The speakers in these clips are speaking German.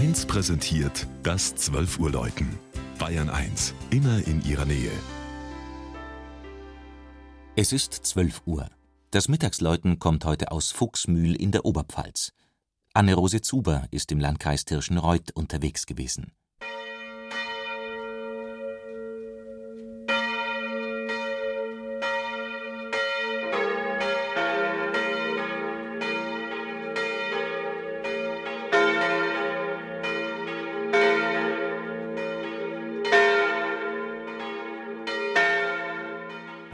1 präsentiert das 12 Uhr Läuten. Bayern 1, immer in ihrer Nähe. Es ist 12 Uhr. Das Mittagsläuten kommt heute aus Fuchsmühl in der Oberpfalz. Anne-Rose Zuber ist im Landkreis Tirschenreuth unterwegs gewesen.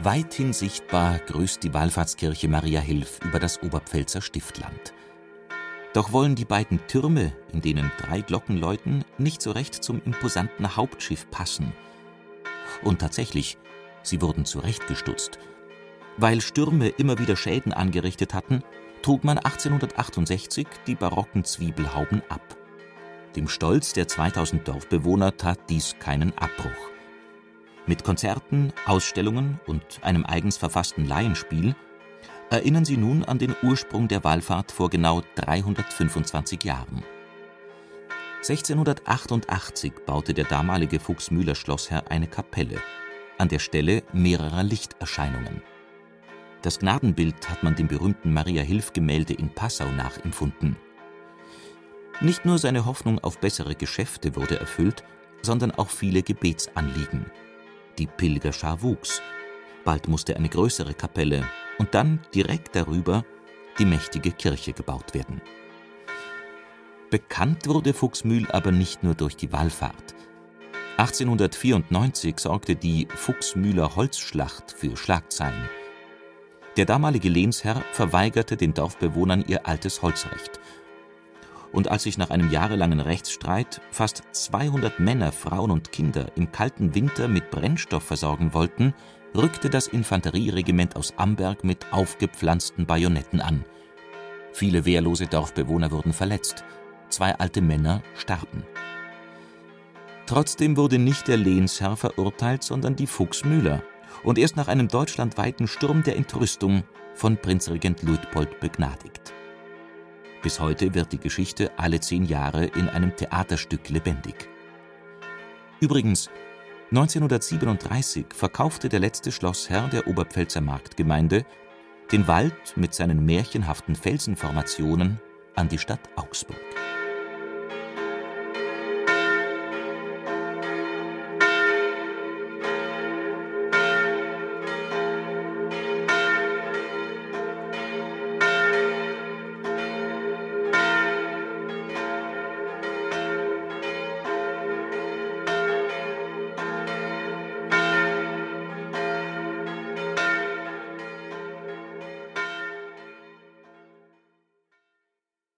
Weithin sichtbar grüßt die Wallfahrtskirche Maria Hilf über das Oberpfälzer Stiftland. Doch wollen die beiden Türme, in denen drei Glocken läuten, nicht so recht zum imposanten Hauptschiff passen. Und tatsächlich, sie wurden zurechtgestutzt. Weil Stürme immer wieder Schäden angerichtet hatten, trug man 1868 die barocken Zwiebelhauben ab. Dem Stolz der 2000 Dorfbewohner tat dies keinen Abbruch. Mit Konzerten, Ausstellungen und einem eigens verfassten Laienspiel erinnern sie nun an den Ursprung der Wallfahrt vor genau 325 Jahren. 1688 baute der damalige Fuchsmühler Schlossherr eine Kapelle an der Stelle mehrerer Lichterscheinungen. Das Gnadenbild hat man dem berühmten Maria-Hilf-Gemälde in Passau nachempfunden. Nicht nur seine Hoffnung auf bessere Geschäfte wurde erfüllt, sondern auch viele Gebetsanliegen. Die Pilgerschar wuchs. Bald musste eine größere Kapelle und dann direkt darüber die mächtige Kirche gebaut werden. Bekannt wurde Fuchsmühl aber nicht nur durch die Wallfahrt. 1894 sorgte die Fuchsmühler Holzschlacht für Schlagzeilen. Der damalige Lehnsherr verweigerte den Dorfbewohnern ihr altes Holzrecht und als sich nach einem jahrelangen Rechtsstreit fast 200 Männer, Frauen und Kinder im kalten Winter mit Brennstoff versorgen wollten, rückte das Infanterieregiment aus Amberg mit aufgepflanzten Bajonetten an. Viele wehrlose Dorfbewohner wurden verletzt, zwei alte Männer starben. Trotzdem wurde nicht der Lehnsherr verurteilt, sondern die Fuchsmühler und erst nach einem deutschlandweiten Sturm der Entrüstung von Prinzregent Luitpold begnadigt. Bis heute wird die Geschichte alle zehn Jahre in einem Theaterstück lebendig. Übrigens, 1937 verkaufte der letzte Schlossherr der Oberpfälzer Marktgemeinde den Wald mit seinen märchenhaften Felsenformationen an die Stadt Augsburg